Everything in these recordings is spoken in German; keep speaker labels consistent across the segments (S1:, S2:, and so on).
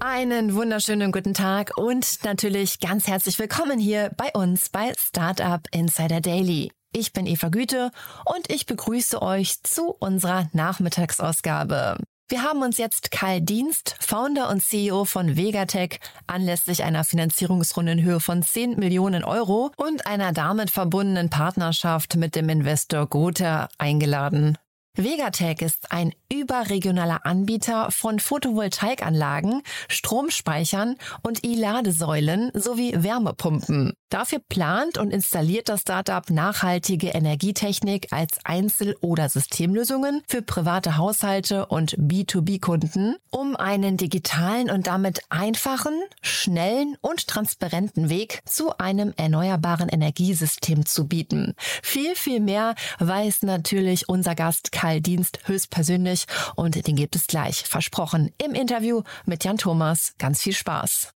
S1: Einen wunderschönen guten Tag und natürlich ganz herzlich willkommen hier bei uns bei Startup Insider Daily. Ich bin Eva Güte und ich begrüße euch zu unserer Nachmittagsausgabe. Wir haben uns jetzt Karl Dienst, Founder und CEO von Vegatech, anlässlich einer Finanzierungsrunde in Höhe von 10 Millionen Euro und einer damit verbundenen Partnerschaft mit dem Investor Gotha eingeladen. Vegatech ist ein überregionaler Anbieter von Photovoltaikanlagen, Stromspeichern und E-Ladesäulen sowie Wärmepumpen. Dafür plant und installiert das Startup nachhaltige Energietechnik als Einzel- oder Systemlösungen für private Haushalte und B2B-Kunden, um einen digitalen und damit einfachen, schnellen und transparenten Weg zu einem erneuerbaren Energiesystem zu bieten. Viel, viel mehr weiß natürlich unser Gast Karl Dienst höchstpersönlich und den gibt es gleich, versprochen, im Interview mit Jan Thomas. Ganz viel Spaß.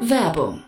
S2: Werbung.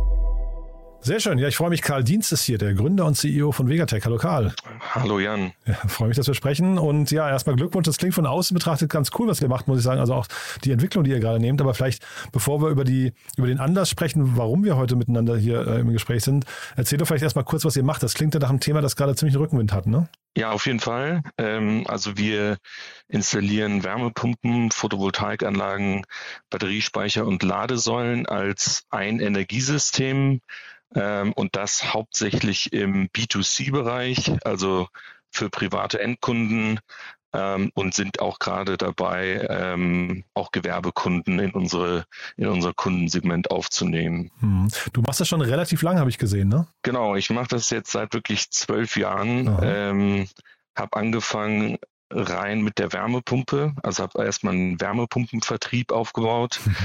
S3: Sehr schön. Ja, ich freue mich. Karl Dienst ist hier, der Gründer und CEO von Vegatech. Hallo Karl.
S4: Hallo Jan.
S3: Ja, freue mich, dass wir sprechen. Und ja, erstmal Glückwunsch. Das klingt von außen betrachtet ganz cool, was ihr macht, muss ich sagen. Also auch die Entwicklung, die ihr gerade nehmt. Aber vielleicht, bevor wir über, die, über den Anlass sprechen, warum wir heute miteinander hier äh, im Gespräch sind, erzähl doch vielleicht erstmal kurz, was ihr macht. Das klingt ja nach einem Thema, das gerade ziemlich einen Rückenwind hat, ne?
S4: Ja, auf jeden Fall. Ähm, also wir installieren Wärmepumpen, Photovoltaikanlagen, Batteriespeicher und Ladesäulen als ein Energiesystem ähm, und das hauptsächlich im B2C-Bereich, also für private Endkunden ähm, und sind auch gerade dabei, ähm, auch Gewerbekunden in unsere in unser Kundensegment aufzunehmen.
S3: Hm. Du machst das schon relativ lang, habe ich gesehen, ne?
S4: Genau, ich mache das jetzt seit wirklich zwölf Jahren. Ähm, habe angefangen rein mit der Wärmepumpe, also habe erstmal einen Wärmepumpenvertrieb aufgebaut mhm.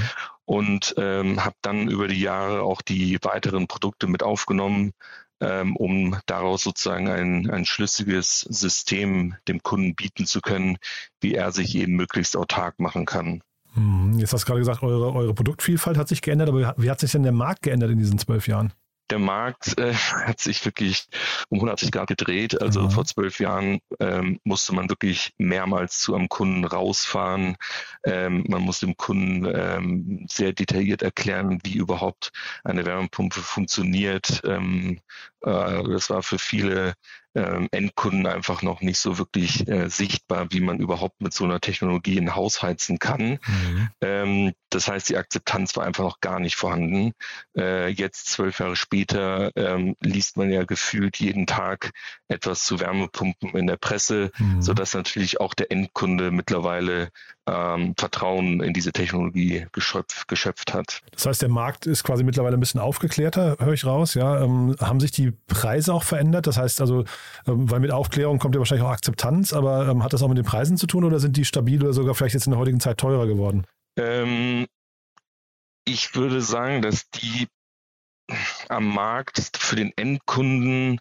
S4: und ähm, habe dann über die Jahre auch die weiteren Produkte mit aufgenommen, ähm, um daraus sozusagen ein, ein schlüssiges System dem Kunden bieten zu können, wie er sich eben möglichst autark machen kann.
S3: Hm, jetzt hast du gerade gesagt, eure, eure Produktvielfalt hat sich geändert, aber wie hat sich denn der Markt geändert in diesen zwölf Jahren?
S4: Der Markt äh, hat sich wirklich um 180 Grad gedreht. Also mhm. vor zwölf Jahren ähm, musste man wirklich mehrmals zu einem Kunden rausfahren. Ähm, man musste dem Kunden ähm, sehr detailliert erklären, wie überhaupt eine Wärmepumpe funktioniert. Ähm, äh, das war für viele ähm, Endkunden einfach noch nicht so wirklich äh, sichtbar, wie man überhaupt mit so einer Technologie ein Haus heizen kann. Mhm. Ähm, das heißt, die Akzeptanz war einfach noch gar nicht vorhanden. Äh, jetzt, zwölf Jahre später, ähm, liest man ja gefühlt jeden Tag etwas zu Wärmepumpen in der Presse, mhm. sodass natürlich auch der Endkunde mittlerweile ähm, Vertrauen in diese Technologie geschöpft, geschöpft hat.
S3: Das heißt, der Markt ist quasi mittlerweile ein bisschen aufgeklärter, höre ich raus. Ja, ähm, haben sich die Preise auch verändert? Das heißt also, weil mit Aufklärung kommt ja wahrscheinlich auch Akzeptanz, aber ähm, hat das auch mit den Preisen zu tun oder sind die stabil oder sogar vielleicht jetzt in der heutigen Zeit teurer geworden?
S4: Ähm, ich würde sagen, dass die am Markt für den Endkunden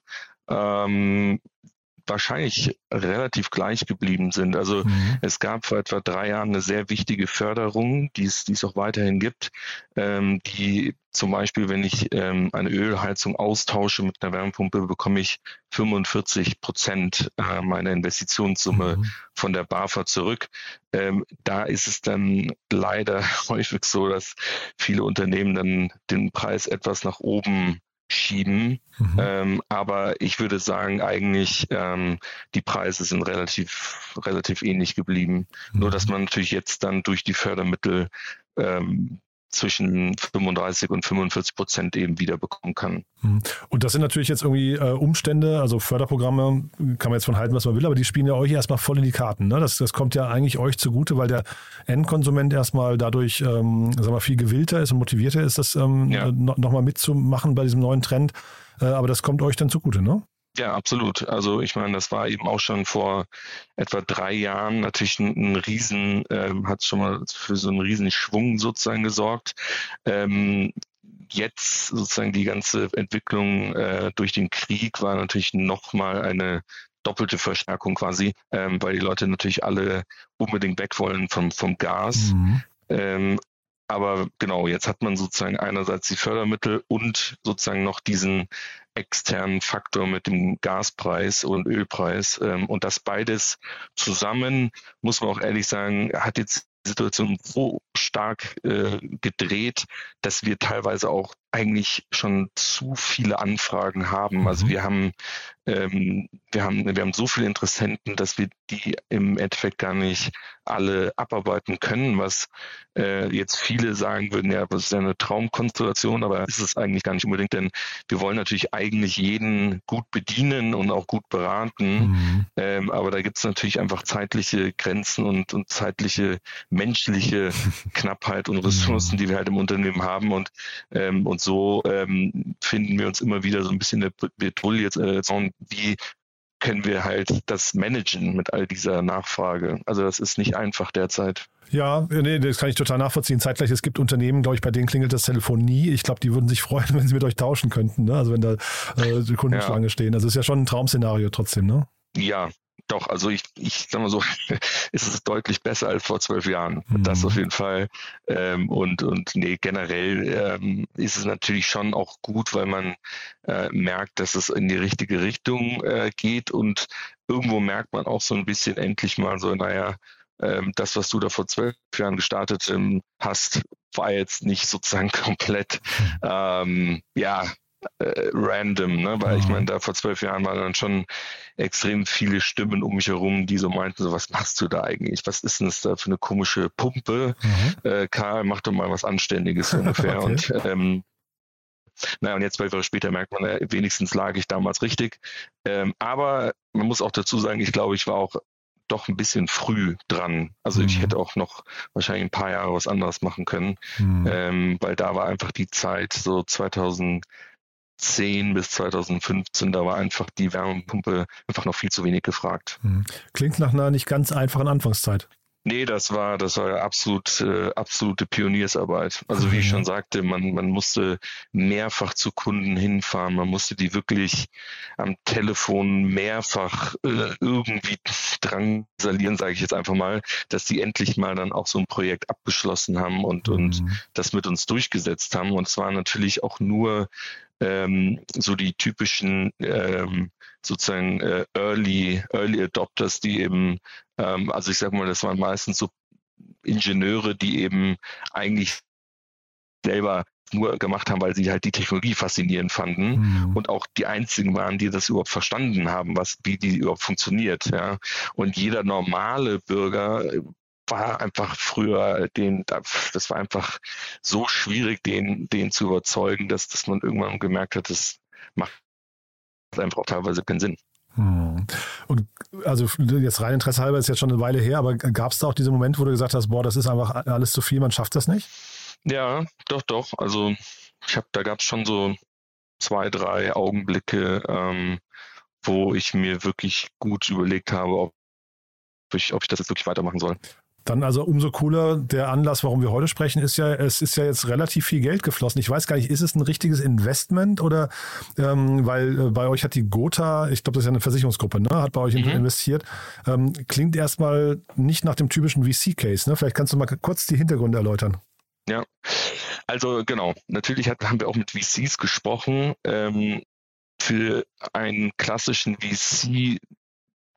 S4: ähm, wahrscheinlich relativ gleich geblieben sind. Also mhm. es gab vor etwa drei Jahren eine sehr wichtige Förderung, die es, die es auch weiterhin gibt, ähm, die zum Beispiel, wenn ich ähm, eine Ölheizung austausche mit einer Wärmepumpe, bekomme ich 45 Prozent äh, meiner Investitionssumme mhm. von der BAFA zurück. Ähm, da ist es dann leider häufig so, dass viele Unternehmen dann den Preis etwas nach oben schieben. Mhm. Ähm, aber ich würde sagen, eigentlich ähm, die Preise sind relativ, relativ ähnlich geblieben. Mhm. Nur dass man natürlich jetzt dann durch die Fördermittel ähm, zwischen 35 und 45 Prozent eben wieder bekommen kann.
S3: Mhm. Und das sind natürlich jetzt irgendwie äh, Umstände, also Förderprogramme, kann man jetzt von halten, was man will, aber die spielen ja euch erstmal voll in die Karten. Ne? Das, das kommt ja eigentlich euch zugute, weil der Endkonsument erstmal dadurch ähm, sagen wir, viel gewillter ist und motivierter ist, das ähm, ja. nochmal mitzumachen bei diesem neuen Trend. Äh, aber das kommt euch dann zugute, ne?
S4: Ja, absolut. Also ich meine, das war eben auch schon vor etwa drei Jahren natürlich ein, ein Riesen, ähm, hat schon mal für so einen Riesenschwung sozusagen gesorgt. Ähm, jetzt sozusagen die ganze Entwicklung äh, durch den Krieg war natürlich nochmal eine doppelte Verstärkung quasi, ähm, weil die Leute natürlich alle unbedingt weg wollen vom, vom Gas. Mhm. Ähm, aber genau, jetzt hat man sozusagen einerseits die Fördermittel und sozusagen noch diesen externen Faktor mit dem Gaspreis und Ölpreis. Ähm, und das beides zusammen, muss man auch ehrlich sagen, hat jetzt die Situation so stark äh, gedreht, dass wir teilweise auch eigentlich schon zu viele Anfragen haben. Also mhm. wir haben, ähm, wir haben, wir haben so viele Interessenten, dass wir die im Endeffekt gar nicht alle abarbeiten können, was äh, jetzt viele sagen würden, ja, das ist ja eine Traumkonstellation, aber ist es eigentlich gar nicht unbedingt, denn wir wollen natürlich eigentlich jeden gut bedienen und auch gut beraten, mhm. ähm, aber da gibt es natürlich einfach zeitliche Grenzen und, und zeitliche menschliche Knappheit und Ressourcen, die wir halt im Unternehmen haben und, ähm, und so ähm, finden wir uns immer wieder so ein bisschen in der Bredouille jetzt, äh, wie können wir halt das managen mit all dieser Nachfrage. Also das ist nicht einfach derzeit.
S3: Ja, nee, das kann ich total nachvollziehen. Zeitgleich, es gibt Unternehmen, glaube ich, bei denen klingelt das Telefon nie. Ich glaube, die würden sich freuen, wenn sie mit euch tauschen könnten, ne? Also wenn da äh, Kundenschlange ja. stehen. Also ist ja schon ein Traumszenario trotzdem, ne?
S4: Ja, doch, also ich, ich sag mal so, ist es deutlich besser als vor zwölf Jahren. Mhm. Das auf jeden Fall. Ähm, und, und nee, generell ähm, ist es natürlich schon auch gut, weil man äh, merkt, dass es in die richtige Richtung äh, geht und irgendwo merkt man auch so ein bisschen endlich mal so, naja, ähm, das, was du da vor zwölf Jahren gestartet ähm, hast, war jetzt nicht sozusagen komplett, mhm. ähm, ja, äh, random, ne? weil mhm. ich meine, da vor zwölf Jahren waren dann schon extrem viele Stimmen um mich herum, die so meinten, so was machst du da eigentlich? Was ist denn das da für eine komische Pumpe? Mhm. Äh, Karl, mach doch mal was Anständiges ungefähr. okay. Und ähm, naja, und jetzt zwölf Jahre später merkt man, äh, wenigstens lag ich damals richtig. Ähm, aber man muss auch dazu sagen, ich glaube, ich war auch doch ein bisschen früh dran. Also mhm. ich hätte auch noch wahrscheinlich ein paar Jahre was anderes machen können, mhm. ähm, weil da war einfach die Zeit so 2000 2010 bis 2015, da war einfach die Wärmepumpe einfach noch viel zu wenig gefragt.
S3: Hm. Klingt nach einer nicht ganz einfachen Anfangszeit.
S4: Nee, das war, das war absolut, äh, absolute Pioniersarbeit. Also wie ich schon sagte, man, man musste mehrfach zu Kunden hinfahren, man musste die wirklich am Telefon mehrfach äh, irgendwie drangsalieren, sage ich jetzt einfach mal, dass die endlich mal dann auch so ein Projekt abgeschlossen haben und, mhm. und das mit uns durchgesetzt haben. Und zwar natürlich auch nur ähm, so die typischen ähm, sozusagen äh, Early, Early Adopters, die eben, ähm, also ich sag mal, das waren meistens so Ingenieure, die eben eigentlich selber nur gemacht haben, weil sie halt die Technologie faszinierend fanden mhm. und auch die einzigen waren, die das überhaupt verstanden haben, was, wie die überhaupt funktioniert, ja. Und jeder normale Bürger war einfach früher den, das war einfach so schwierig, den, den zu überzeugen, dass, dass man irgendwann gemerkt hat, das macht einfach auch teilweise keinen Sinn.
S3: Hm. Und also jetzt rein Interesse halber ist jetzt schon eine Weile her, aber gab es da auch diese Momente, wo du gesagt hast, boah, das ist einfach alles zu viel, man schafft das nicht?
S4: Ja, doch, doch. Also ich habe, da gab es schon so zwei, drei Augenblicke, ähm, wo ich mir wirklich gut überlegt habe, ob ich, ob ich das jetzt wirklich weitermachen soll.
S3: Dann also umso cooler der Anlass, warum wir heute sprechen, ist ja, es ist ja jetzt relativ viel Geld geflossen. Ich weiß gar nicht, ist es ein richtiges Investment oder ähm, weil äh, bei euch hat die Gotha, ich glaube, das ist ja eine Versicherungsgruppe, ne, hat bei euch mhm. investiert. Ähm, klingt erstmal nicht nach dem typischen VC-Case. Ne? Vielleicht kannst du mal kurz die Hintergründe erläutern.
S4: Ja, also genau. Natürlich hat, haben wir auch mit VCs gesprochen. Ähm, für einen klassischen VC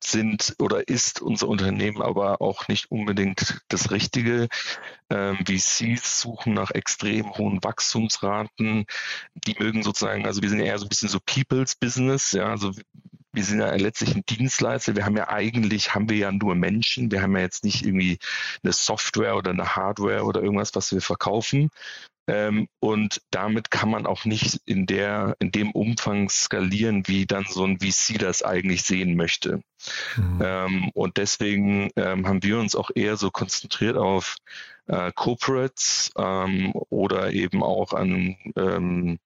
S4: sind oder ist unser Unternehmen aber auch nicht unbedingt das Richtige. Ähm, VCs suchen nach extrem hohen Wachstumsraten. Die mögen sozusagen, also wir sind eher so ein bisschen so People's Business, ja, also wir sind ja letztlich ein Dienstleister. Wir haben ja eigentlich, haben wir ja nur Menschen. Wir haben ja jetzt nicht irgendwie eine Software oder eine Hardware oder irgendwas, was wir verkaufen, ähm, und damit kann man auch nicht in der, in dem Umfang skalieren, wie dann so ein VC das eigentlich sehen möchte. Mhm. Ähm, und deswegen ähm, haben wir uns auch eher so konzentriert auf äh, Corporates ähm, oder eben auch an ähm,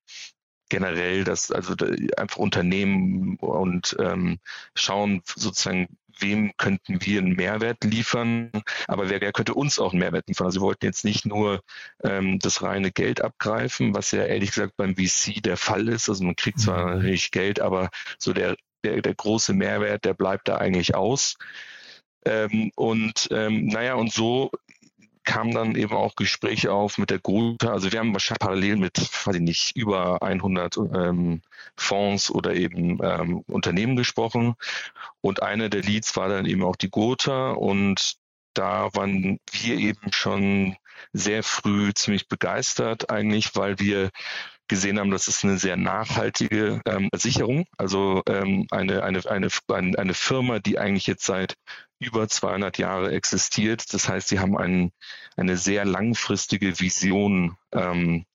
S4: generell das, also einfach Unternehmen und ähm, schauen sozusagen, wem könnten wir einen Mehrwert liefern, aber wer, wer könnte uns auch einen Mehrwert liefern? Also wir wollten jetzt nicht nur ähm, das reine Geld abgreifen, was ja ehrlich gesagt beim VC der Fall ist. Also man kriegt zwar mhm. natürlich Geld, aber so der, der, der große Mehrwert, der bleibt da eigentlich aus. Ähm, und ähm, naja, und so kamen dann eben auch Gespräche auf mit der Gotha. Also wir haben wahrscheinlich parallel mit, weiß ich nicht, über 100 ähm, Fonds oder eben ähm, Unternehmen gesprochen. Und eine der Leads war dann eben auch die Gotha. Und da waren wir eben schon sehr früh ziemlich begeistert eigentlich, weil wir gesehen haben, das ist eine sehr nachhaltige ähm, Sicherung. Also ähm, eine, eine, eine, eine Firma, die eigentlich jetzt seit über 200 Jahre existiert. Das heißt, sie haben ein, eine sehr langfristige Vision ähm,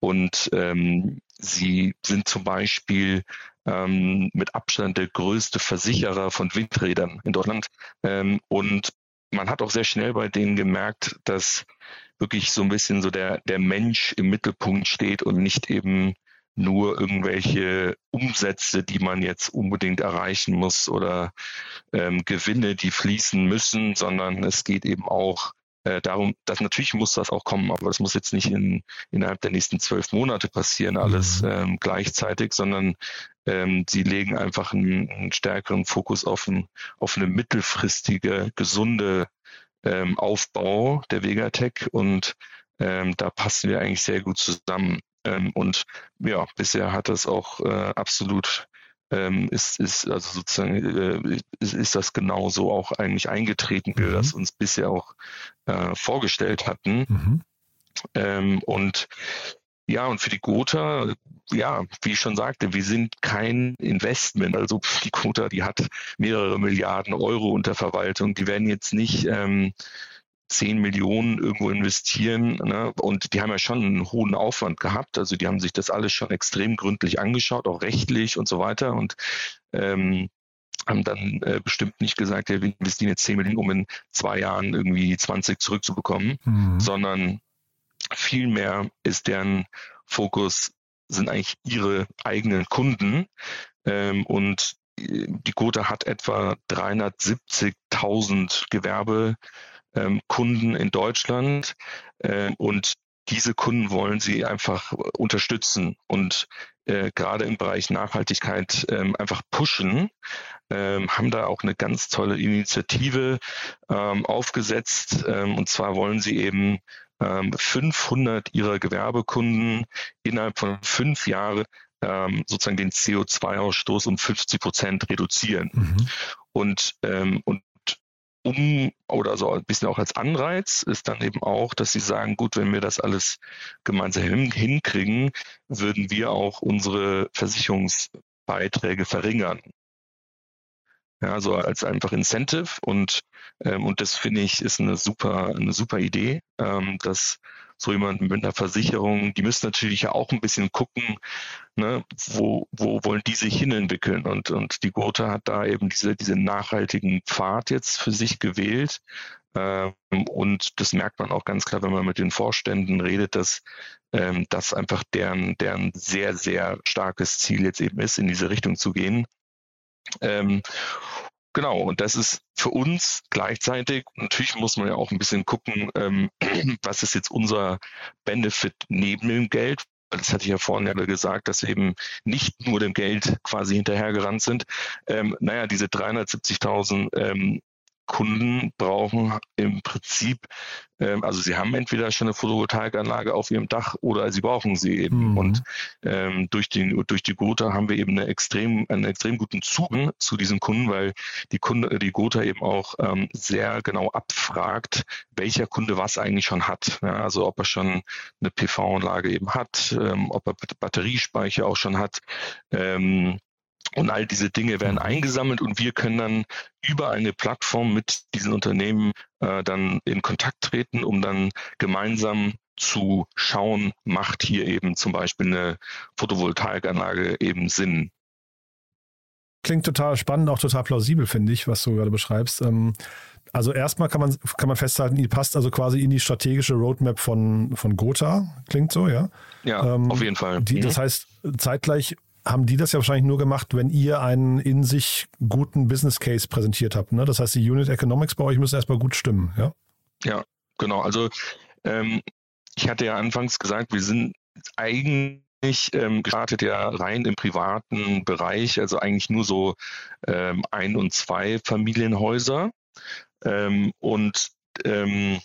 S4: und ähm, sie sind zum Beispiel ähm, mit Abstand der größte Versicherer von Windrädern in Deutschland. Ähm, und man hat auch sehr schnell bei denen gemerkt, dass wirklich so ein bisschen so der, der Mensch im Mittelpunkt steht und nicht eben nur irgendwelche Umsätze, die man jetzt unbedingt erreichen muss oder ähm, Gewinne, die fließen müssen, sondern es geht eben auch äh, darum, dass natürlich muss das auch kommen, aber das muss jetzt nicht in, innerhalb der nächsten zwölf Monate passieren, alles mhm. ähm, gleichzeitig, sondern ähm, sie legen einfach einen, einen stärkeren Fokus auf, ein, auf eine mittelfristige, gesunde ähm, Aufbau der Vegatech und ähm, da passen wir eigentlich sehr gut zusammen. Ähm, und ja, bisher hat das auch äh, absolut ähm, ist, ist also sozusagen äh, ist, ist das genauso auch eigentlich eingetreten, wie wir das mhm. uns bisher auch äh, vorgestellt hatten. Mhm. Ähm, und ja, und für die Gotha, ja, wie ich schon sagte, wir sind kein Investment. Also die Gotha, die hat mehrere Milliarden Euro unter Verwaltung. Die werden jetzt nicht ähm, 10 Millionen irgendwo investieren. Ne? Und die haben ja schon einen hohen Aufwand gehabt. Also die haben sich das alles schon extrem gründlich angeschaut, auch rechtlich und so weiter. Und ähm, haben dann äh, bestimmt nicht gesagt, ja, wir investieren jetzt 10 Millionen, um in zwei Jahren irgendwie 20 zurückzubekommen, mhm. sondern Vielmehr ist deren Fokus, sind eigentlich ihre eigenen Kunden. Ähm, und die Gotha hat etwa 370.000 Gewerbekunden in Deutschland. Ähm, und diese Kunden wollen sie einfach unterstützen und äh, gerade im Bereich Nachhaltigkeit ähm, einfach pushen, ähm, haben da auch eine ganz tolle Initiative ähm, aufgesetzt. Ähm, und zwar wollen sie eben 500 ähm, ihrer Gewerbekunden innerhalb von fünf Jahren ähm, sozusagen den CO2-Ausstoß um 50 Prozent reduzieren. Mhm. Und, ähm, und um oder so ein bisschen auch als Anreiz ist dann eben auch, dass sie sagen, gut, wenn wir das alles gemeinsam hin, hinkriegen, würden wir auch unsere Versicherungsbeiträge verringern. Ja, also als einfach Incentive und ähm, und das finde ich ist eine super eine super Idee, ähm, dass so jemand mit einer Versicherung, die müssen natürlich ja auch ein bisschen gucken, ne, wo, wo wollen die sich hinentwickeln und und die Gotha hat da eben diese diese nachhaltigen Pfad jetzt für sich gewählt ähm, und das merkt man auch ganz klar, wenn man mit den Vorständen redet, dass ähm, das einfach deren deren sehr sehr starkes Ziel jetzt eben ist, in diese Richtung zu gehen. Genau, und das ist für uns gleichzeitig, natürlich muss man ja auch ein bisschen gucken, ähm, was ist jetzt unser Benefit neben dem Geld, das hatte ich ja vorhin ja gesagt, dass wir eben nicht nur dem Geld quasi hinterhergerannt sind. Ähm, naja, diese 370.000 ähm, Kunden brauchen im Prinzip, ähm, also sie haben entweder schon eine Photovoltaikanlage auf ihrem Dach oder sie brauchen sie eben. Mhm. Und ähm, durch, den, durch die Gotha haben wir eben eine extrem, einen extrem guten Zugang zu diesen Kunden, weil die Kunde, die Gotha eben auch ähm, sehr genau abfragt, welcher Kunde was eigentlich schon hat. Ja, also ob er schon eine PV-Anlage eben hat, ähm, ob er Batteriespeicher auch schon hat. Ähm, und all diese Dinge werden eingesammelt und wir können dann über eine Plattform mit diesen Unternehmen äh, dann in Kontakt treten, um dann gemeinsam zu schauen, macht hier eben zum Beispiel eine Photovoltaikanlage eben Sinn.
S3: Klingt total spannend, auch total plausibel, finde ich, was du gerade beschreibst. Ähm, also erstmal kann man, kann man festhalten, die passt also quasi in die strategische Roadmap von, von Gotha. Klingt so, ja?
S4: Ja, ähm, auf jeden Fall.
S3: Die, das mhm. heißt, zeitgleich haben die das ja wahrscheinlich nur gemacht, wenn ihr einen in sich guten Business Case präsentiert habt. Ne? Das heißt, die Unit Economics bei euch müssen erstmal gut stimmen, ja?
S4: Ja, genau. Also ähm, ich hatte ja anfangs gesagt, wir sind eigentlich ähm, gestartet ja rein im privaten Bereich, also eigentlich nur so ähm, ein- und zwei Familienhäuser. Ähm, und ähm,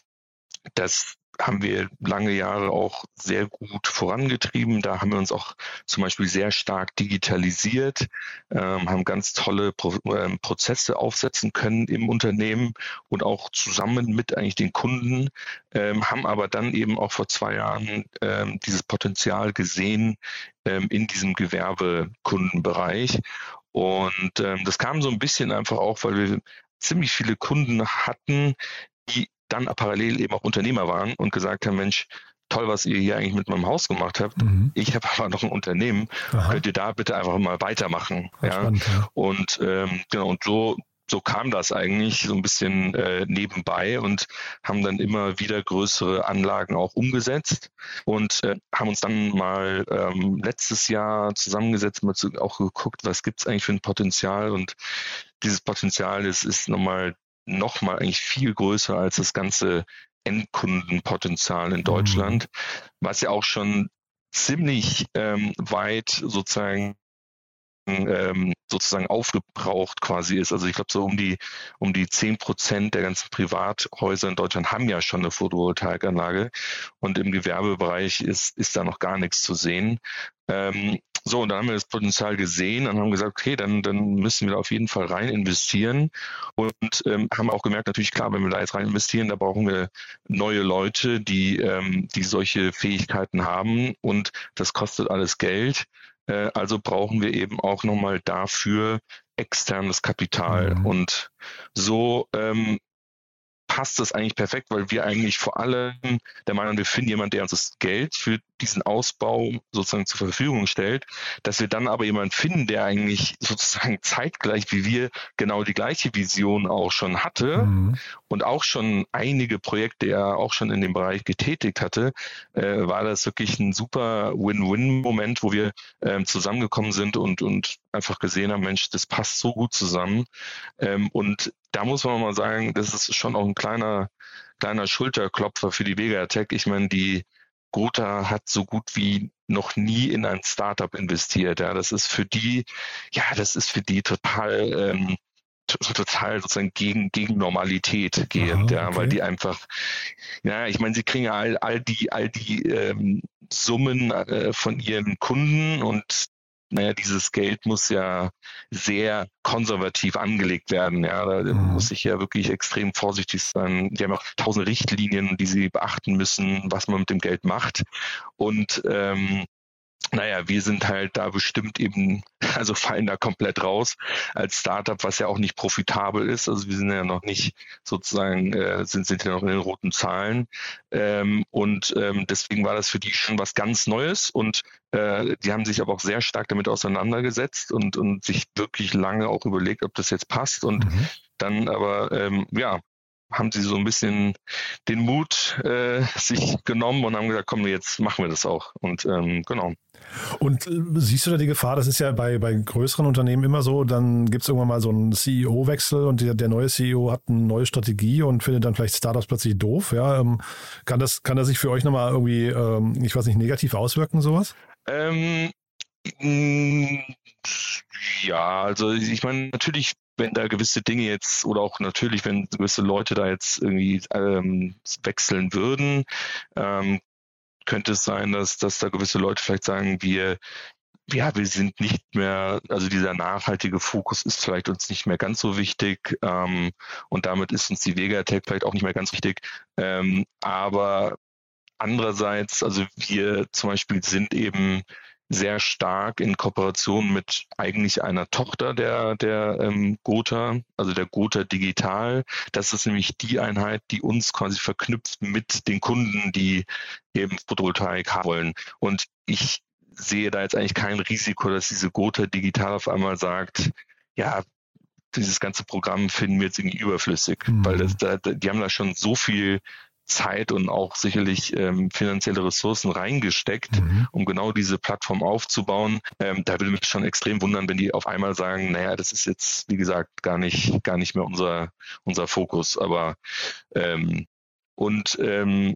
S4: das haben wir lange Jahre auch sehr gut vorangetrieben. Da haben wir uns auch zum Beispiel sehr stark digitalisiert, ähm, haben ganz tolle Pro äh, Prozesse aufsetzen können im Unternehmen und auch zusammen mit eigentlich den Kunden, ähm, haben aber dann eben auch vor zwei Jahren ähm, dieses Potenzial gesehen ähm, in diesem Gewerbekundenbereich. Und ähm, das kam so ein bisschen einfach auch, weil wir ziemlich viele Kunden hatten, die dann parallel eben auch Unternehmer waren und gesagt haben, Mensch, toll, was ihr hier eigentlich mit meinem Haus gemacht habt. Mhm. Ich habe aber noch ein Unternehmen. Aha. Könnt ihr da bitte einfach mal weitermachen? Ja? Spannend, ja. Und ähm, genau, und so so kam das eigentlich so ein bisschen äh, nebenbei und haben dann immer wieder größere Anlagen auch umgesetzt und äh, haben uns dann mal ähm, letztes Jahr zusammengesetzt, mal zu, auch geguckt, was gibt es eigentlich für ein Potenzial und dieses Potenzial ist, ist nochmal nochmal eigentlich viel größer als das ganze Endkundenpotenzial in mhm. Deutschland, mhm. was ja auch schon ziemlich ähm, weit sozusagen ähm, sozusagen aufgebraucht quasi ist. Also ich glaube, so um die um die zehn Prozent der ganzen Privathäuser in Deutschland haben ja schon eine Photovoltaikanlage und im Gewerbebereich ist, ist da noch gar nichts zu sehen. Ähm, so, und dann haben wir das Potenzial gesehen und haben gesagt, okay, dann, dann müssen wir da auf jeden Fall rein investieren und ähm, haben auch gemerkt, natürlich klar, wenn wir da jetzt rein investieren, da brauchen wir neue Leute, die, ähm, die solche Fähigkeiten haben und das kostet alles Geld. Äh, also brauchen wir eben auch nochmal dafür externes Kapital. Mhm. Und so ähm, passt das eigentlich perfekt, weil wir eigentlich vor allem der Meinung, wir finden jemanden, der uns das Geld für diesen Ausbau sozusagen zur Verfügung stellt, dass wir dann aber jemanden finden, der eigentlich sozusagen zeitgleich wie wir genau die gleiche Vision auch schon hatte mhm. Und auch schon einige Projekte er auch schon in dem Bereich getätigt hatte, äh, war das wirklich ein super Win-Win-Moment, wo wir ähm, zusammengekommen sind und, und einfach gesehen haben, Mensch, das passt so gut zusammen. Ähm, und da muss man mal sagen, das ist schon auch ein kleiner, kleiner Schulterklopfer für die Vega Tech. Ich meine, die Gotha hat so gut wie noch nie in ein Startup investiert. Ja, das ist für die, ja, das ist für die total, ähm, total sozusagen gegen, gegen Normalität gehend, Aha, okay. ja, weil die einfach, ja, ich meine, sie kriegen ja all, all die, all die ähm, Summen äh, von ihren Kunden und naja, dieses Geld muss ja sehr konservativ angelegt werden. Ja, da mhm. muss ich ja wirklich extrem vorsichtig sein. Die haben auch tausend Richtlinien, die sie beachten müssen, was man mit dem Geld macht. Und ähm, naja, wir sind halt da bestimmt eben, also fallen da komplett raus als Startup, was ja auch nicht profitabel ist. Also wir sind ja noch nicht sozusagen, äh, sind, sind ja noch in den roten Zahlen. Ähm, und ähm, deswegen war das für die schon was ganz Neues. Und äh, die haben sich aber auch sehr stark damit auseinandergesetzt und, und sich wirklich lange auch überlegt, ob das jetzt passt. Und mhm. dann aber, ähm, ja, haben sie so ein bisschen den Mut äh, sich genommen und haben gesagt, komm, jetzt machen wir das auch. Und ähm, genau.
S3: Und äh, siehst du da die Gefahr, das ist ja bei, bei größeren Unternehmen immer so, dann gibt es irgendwann mal so einen CEO-Wechsel und der, der, neue CEO hat eine neue Strategie und findet dann vielleicht Startups plötzlich doof. Ja? Ähm, kann, das, kann das sich für euch nochmal irgendwie, ähm, ich weiß nicht, negativ auswirken, sowas?
S4: Ähm, mm, ja, also ich meine, natürlich wenn da gewisse Dinge jetzt oder auch natürlich, wenn gewisse Leute da jetzt irgendwie ähm, wechseln würden, ähm, könnte es sein, dass, dass da gewisse Leute vielleicht sagen, wir, ja, wir sind nicht mehr, also dieser nachhaltige Fokus ist vielleicht uns nicht mehr ganz so wichtig ähm, und damit ist uns die Vegatech vielleicht auch nicht mehr ganz wichtig. Ähm, aber andererseits, also wir zum Beispiel sind eben sehr stark in Kooperation mit eigentlich einer Tochter der, der ähm, Gotha, also der Gotha Digital. Das ist nämlich die Einheit, die uns quasi verknüpft mit den Kunden, die eben Photovoltaik haben wollen. Und ich sehe da jetzt eigentlich kein Risiko, dass diese Gotha Digital auf einmal sagt, ja, dieses ganze Programm finden wir jetzt irgendwie überflüssig, mhm. weil das, da, die haben da schon so viel Zeit und auch sicherlich ähm, finanzielle Ressourcen reingesteckt, mhm. um genau diese Plattform aufzubauen. Ähm, da würde mich schon extrem wundern, wenn die auf einmal sagen, naja, das ist jetzt, wie gesagt, gar nicht, gar nicht mehr unser, unser Fokus. Aber ähm, und ähm,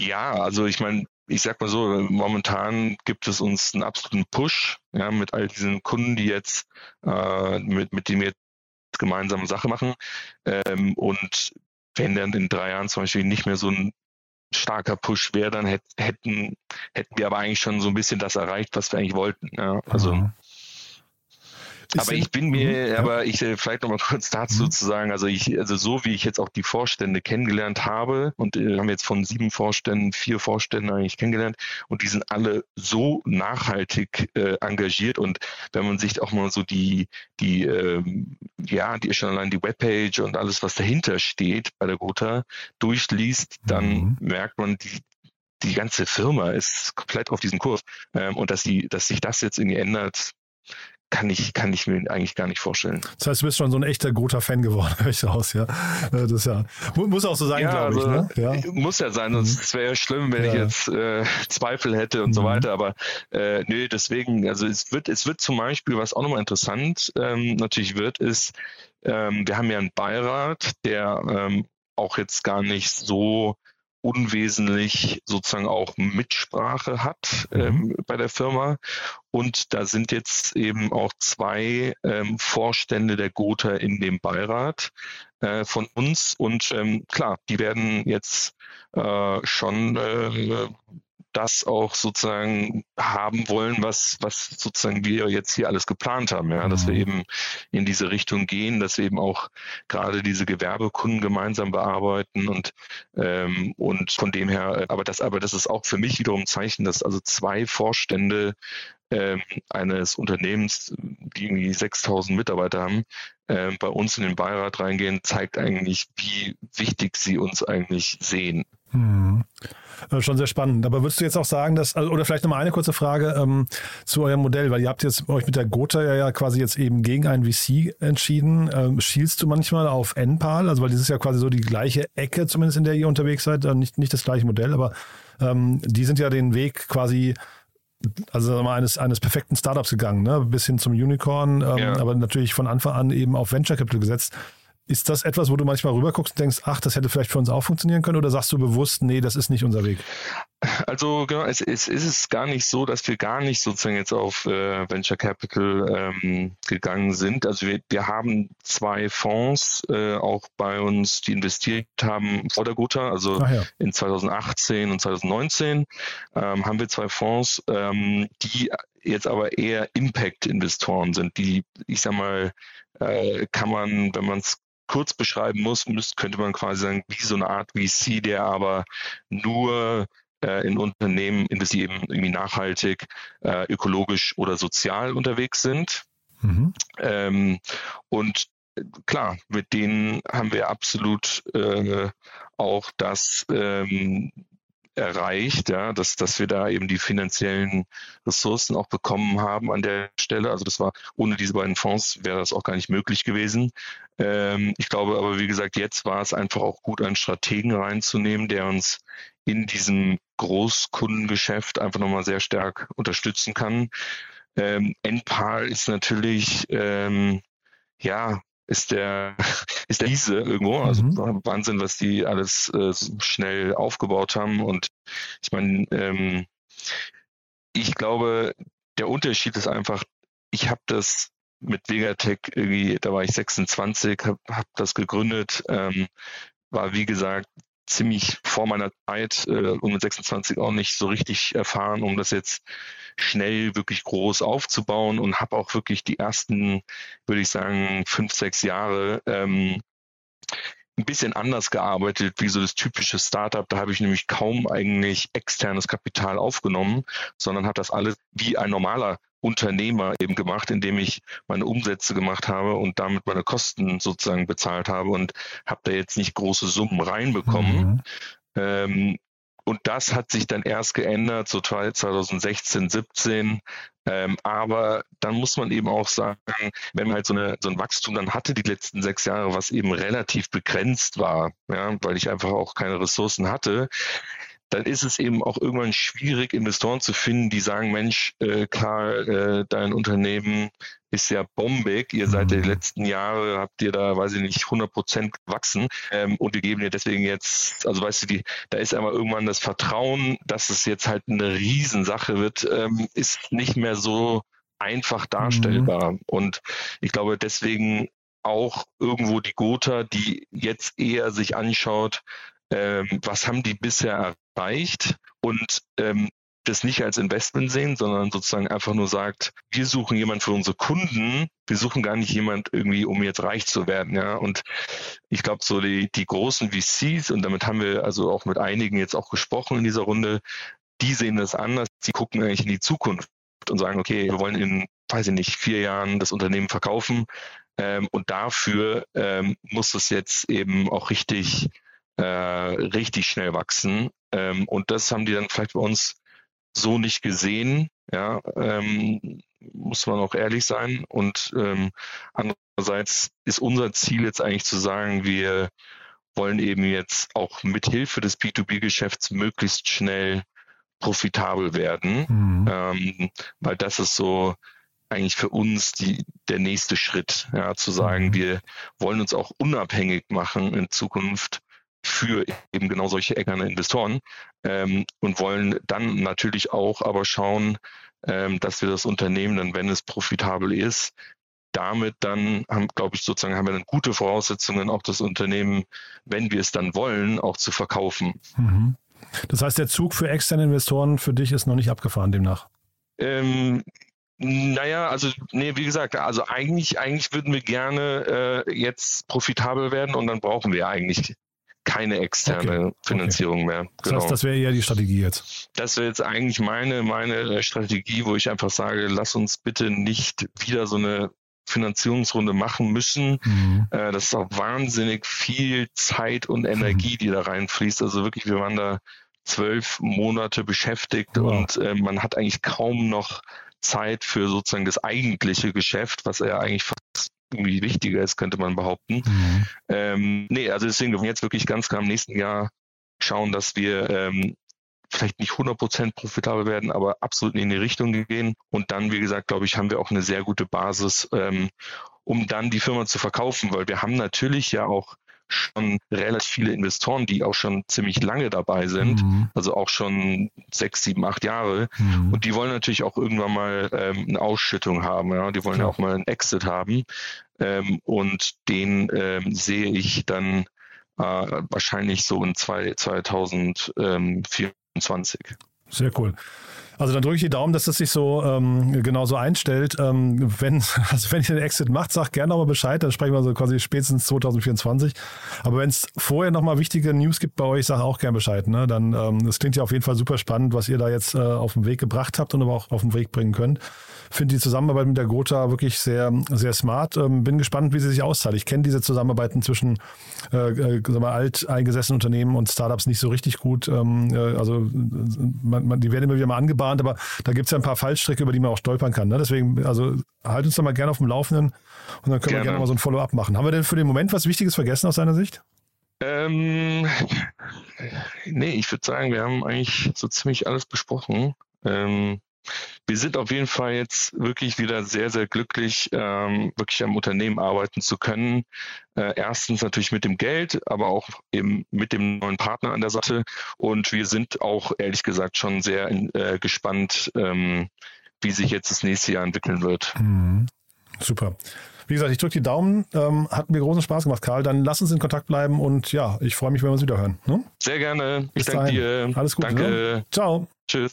S4: ja, also ich meine, ich sag mal so, momentan gibt es uns einen absoluten Push, ja, mit all diesen Kunden, die jetzt, äh, mit, mit denen wir gemeinsame Sache machen. Ähm, und wenn dann in drei Jahren zum Beispiel nicht mehr so ein starker Push wäre, dann hätten, hätten wir aber eigentlich schon so ein bisschen das erreicht, was wir eigentlich wollten. Ja, also mhm aber ich bin mir, mhm, ja. aber ich äh, vielleicht noch mal kurz dazu mhm. zu sagen, also ich, also so wie ich jetzt auch die Vorstände kennengelernt habe und äh, haben jetzt von sieben Vorständen vier Vorstände eigentlich kennengelernt und die sind alle so nachhaltig äh, engagiert und wenn man sich auch mal so die, die, ähm, ja, die schon allein die Webpage und alles, was dahinter steht bei der Gotha durchliest, dann mhm. merkt man, die, die ganze Firma ist komplett auf diesem Kurs. Ähm, und dass, die, dass sich das jetzt irgendwie ändert, kann ich, kann ich mir eigentlich gar nicht vorstellen.
S3: Das heißt, du bist schon so ein echter Gotha-Fan geworden, höre ich raus, ja. Äh, das ja, muss auch so sein, ja, glaube also, ich. Ne?
S4: Ja. Muss ja sein, sonst mhm. wäre ja schlimm, wenn ja. ich jetzt äh, Zweifel hätte und mhm. so weiter. Aber äh, nö, deswegen, also es wird, es wird zum Beispiel, was auch nochmal interessant ähm, natürlich wird, ist, ähm, wir haben ja einen Beirat, der ähm, auch jetzt gar nicht so unwesentlich sozusagen auch Mitsprache hat mhm. ähm, bei der Firma. Und da sind jetzt eben auch zwei ähm, Vorstände der Gotha in dem Beirat äh, von uns. Und ähm, klar, die werden jetzt äh, schon äh, das auch sozusagen haben wollen, was, was sozusagen wir jetzt hier alles geplant haben, ja, dass wir mhm. eben in diese Richtung gehen, dass wir eben auch gerade diese Gewerbekunden gemeinsam bearbeiten und, ähm, und von dem her, aber das, aber das ist auch für mich wiederum ein Zeichen, dass also zwei Vorstände ähm, eines Unternehmens, die irgendwie 6000 Mitarbeiter haben, äh, bei uns in den Beirat reingehen, zeigt eigentlich, wie wichtig sie uns eigentlich sehen.
S3: Hm. Äh, schon sehr spannend. Aber würdest du jetzt auch sagen, dass, also, oder vielleicht nochmal eine kurze Frage ähm, zu eurem Modell, weil ihr habt jetzt euch mit der Gotha ja, ja quasi jetzt eben gegen ein VC entschieden. Ähm, schielst du manchmal auf NPAL? Also, weil das ist ja quasi so die gleiche Ecke, zumindest in der ihr unterwegs seid, äh, nicht, nicht das gleiche Modell, aber ähm, die sind ja den Weg quasi also mal eines, eines perfekten Startups gegangen, ne? bis hin zum Unicorn, ähm, ja. aber natürlich von Anfang an eben auf Venture Capital gesetzt. Ist das etwas, wo du manchmal rüberguckst und denkst, ach, das hätte vielleicht für uns auch funktionieren können? Oder sagst du bewusst, nee, das ist nicht unser Weg?
S4: Also genau, es, es ist gar nicht so, dass wir gar nicht sozusagen jetzt auf äh, Venture Capital ähm, gegangen sind. Also wir, wir haben zwei Fonds äh, auch bei uns, die investiert haben vor der Gotha, also ja. in 2018 und 2019 ähm, haben wir zwei Fonds, ähm, die jetzt aber eher Impact-Investoren sind, die, ich sag mal, äh, kann man, wenn man es kurz beschreiben muss, müsst, könnte man quasi sagen, wie so eine Art VC, der aber nur äh, in Unternehmen investiert, eben irgendwie nachhaltig, äh, ökologisch oder sozial unterwegs sind. Mhm. Ähm, und äh, klar, mit denen haben wir absolut äh, auch das ähm, erreicht, ja, dass, dass wir da eben die finanziellen Ressourcen auch bekommen haben an der Stelle. Also das war ohne diese beiden Fonds wäre das auch gar nicht möglich gewesen. Ähm, ich glaube aber, wie gesagt, jetzt war es einfach auch gut, einen Strategen reinzunehmen, der uns in diesem Großkundengeschäft einfach nochmal sehr stark unterstützen kann. Ähm, NPAL ist natürlich, ähm, ja, ist der, ist der irgendwo. Also mhm. Wahnsinn, was die alles äh, schnell aufgebaut haben. Und ich meine, ähm, ich glaube, der Unterschied ist einfach, ich habe das mit Vegatech irgendwie, da war ich 26, habe hab das gegründet, ähm, war wie gesagt ziemlich vor meiner Zeit äh, und mit 26 auch nicht so richtig erfahren, um das jetzt schnell wirklich groß aufzubauen und habe auch wirklich die ersten, würde ich sagen, fünf, sechs Jahre ähm, ein bisschen anders gearbeitet wie so das typische Startup. Da habe ich nämlich kaum eigentlich externes Kapital aufgenommen, sondern habe das alles wie ein normaler Unternehmer eben gemacht, indem ich meine Umsätze gemacht habe und damit meine Kosten sozusagen bezahlt habe und habe da jetzt nicht große Summen reinbekommen. Mhm. Ähm, und das hat sich dann erst geändert, so 2016, 17. Ähm, aber dann muss man eben auch sagen, wenn man halt so, eine, so ein Wachstum dann hatte die letzten sechs Jahre, was eben relativ begrenzt war, ja, weil ich einfach auch keine Ressourcen hatte, dann ist es eben auch irgendwann schwierig, Investoren zu finden, die sagen, Mensch, äh, Karl, äh, dein Unternehmen ist ja bombig. Ihr seid die mhm. letzten Jahre, habt ihr da, weiß ich nicht, 100 Prozent gewachsen ähm, und wir geben dir deswegen jetzt, also weißt du, die, da ist einmal irgendwann das Vertrauen, dass es jetzt halt eine Riesensache wird, ähm, ist nicht mehr so einfach darstellbar. Mhm. Und ich glaube deswegen auch irgendwo die Gotha, die jetzt eher sich anschaut, was haben die bisher erreicht und ähm, das nicht als Investment sehen, sondern sozusagen einfach nur sagt, wir suchen jemanden für unsere Kunden, wir suchen gar nicht jemand irgendwie, um jetzt reich zu werden, ja. Und ich glaube, so die, die großen VCs, und damit haben wir also auch mit einigen jetzt auch gesprochen in dieser Runde, die sehen das anders, die gucken eigentlich in die Zukunft und sagen, okay, wir wollen in, weiß ich nicht, vier Jahren das Unternehmen verkaufen. Ähm, und dafür ähm, muss es jetzt eben auch richtig äh, richtig schnell wachsen. Ähm, und das haben die dann vielleicht bei uns so nicht gesehen. Ja, ähm, muss man auch ehrlich sein. Und ähm, andererseits ist unser Ziel jetzt eigentlich zu sagen, wir wollen eben jetzt auch mit Hilfe des B2B-Geschäfts möglichst schnell profitabel werden, mhm. ähm, weil das ist so eigentlich für uns die, der nächste Schritt, ja, zu sagen, mhm. wir wollen uns auch unabhängig machen in Zukunft für eben genau solche externe Investoren ähm, und wollen dann natürlich auch aber schauen, ähm, dass wir das Unternehmen dann, wenn es profitabel ist, damit dann haben, glaube ich, sozusagen haben wir dann gute Voraussetzungen, auch das Unternehmen, wenn wir es dann wollen, auch zu verkaufen.
S3: Mhm. Das heißt, der Zug für externe Investoren für dich ist noch nicht abgefahren demnach?
S4: Ähm, naja, also nee, wie gesagt, also eigentlich, eigentlich würden wir gerne äh, jetzt profitabel werden und dann brauchen wir eigentlich keine externe okay. Finanzierung okay. mehr.
S3: Genau. Das heißt, das wäre eher die Strategie jetzt.
S4: Das wäre jetzt eigentlich meine, meine Strategie, wo ich einfach sage, lass uns bitte nicht wieder so eine Finanzierungsrunde machen müssen. Mhm. Äh, das ist auch wahnsinnig viel Zeit und Energie, die da reinfließt. Also wirklich, wir waren da zwölf Monate beschäftigt wow. und äh, man hat eigentlich kaum noch Zeit für sozusagen das eigentliche Geschäft, was ja eigentlich fast irgendwie wichtiger ist, könnte man behaupten. Mhm. Ähm, nee, also deswegen, wir wollen jetzt wirklich ganz klar im nächsten Jahr schauen, dass wir ähm, vielleicht nicht 100% profitabel werden, aber absolut in die Richtung gehen. Und dann, wie gesagt, glaube ich, haben wir auch eine sehr gute Basis, ähm, um dann die Firma zu verkaufen, weil wir haben natürlich ja auch schon relativ viele Investoren, die auch schon ziemlich lange dabei sind, mhm. also auch schon sechs, sieben, acht Jahre. Mhm. Und die wollen natürlich auch irgendwann mal ähm, eine Ausschüttung haben. Ja? Die wollen ja. ja auch mal einen Exit haben. Ähm, und den ähm, sehe ich dann äh, wahrscheinlich so in zwei, 2024.
S3: Sehr cool. Also dann drücke ich die Daumen, dass das sich so ähm, genau so einstellt. Ähm, wenn, also wenn ihr den Exit macht, sagt gerne nochmal Bescheid, dann sprechen wir so quasi spätestens 2024. Aber wenn es vorher nochmal wichtige News gibt bei euch, sag auch gerne Bescheid. Ne? Dann, ähm, das klingt ja auf jeden Fall super spannend, was ihr da jetzt äh, auf den Weg gebracht habt und aber auch auf den Weg bringen könnt. Finde die Zusammenarbeit mit der Gotha wirklich sehr, sehr smart. Ähm, bin gespannt, wie sie sich auszahlt. Ich kenne diese Zusammenarbeiten zwischen äh, äh, mal, alt eingesessenen Unternehmen und Startups nicht so richtig gut. Ähm, äh, also man, man, die werden immer wieder mal angebahnt, aber da gibt es ja ein paar Fallstricke, über die man auch stolpern kann. Ne? Deswegen, also halt uns doch mal gerne auf dem Laufenden und dann können gerne. wir gerne mal so ein Follow-up machen. Haben wir denn für den Moment was Wichtiges vergessen aus seiner Sicht?
S4: Ähm, nee, ich würde sagen, wir haben eigentlich so ziemlich alles besprochen. Ähm, wir sind auf jeden Fall jetzt wirklich wieder sehr, sehr glücklich, ähm, wirklich am Unternehmen arbeiten zu können. Äh, erstens natürlich mit dem Geld, aber auch eben mit dem neuen Partner an der Seite. Und wir sind auch ehrlich gesagt schon sehr äh, gespannt, ähm, wie sich jetzt das nächste Jahr entwickeln wird.
S3: Mhm. Super. Wie gesagt, ich drücke die Daumen. Ähm, hat mir großen Spaß gemacht, Karl. Dann lass uns in Kontakt bleiben und ja, ich freue mich, wenn wir uns wieder hören. Ne?
S4: Sehr gerne. Ich danke dir.
S3: Alles Gute.
S4: Danke. Ne?
S3: Ciao.
S4: Tschüss.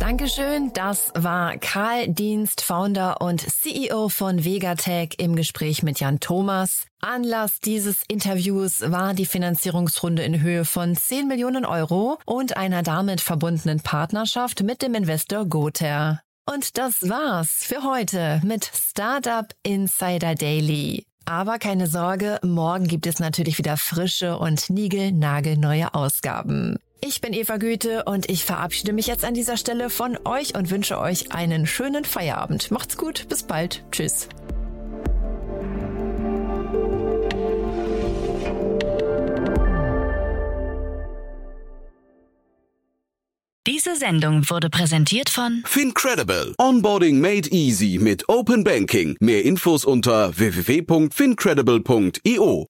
S1: Dankeschön. Das war Karl Dienst, Founder und CEO von Vegatech im Gespräch mit Jan Thomas. Anlass dieses Interviews war die Finanzierungsrunde in Höhe von 10 Millionen Euro und einer damit verbundenen Partnerschaft mit dem Investor Gother. Und das war's für heute mit Startup Insider Daily. Aber keine Sorge, morgen gibt es natürlich wieder frische und niegelnagelneue Ausgaben. Ich bin Eva Güte und ich verabschiede mich jetzt an dieser Stelle von euch und wünsche euch einen schönen Feierabend. Macht's gut, bis bald. Tschüss.
S2: Diese Sendung wurde präsentiert von
S5: Fincredible. Onboarding made easy mit Open Banking. Mehr Infos unter www.fincredible.io.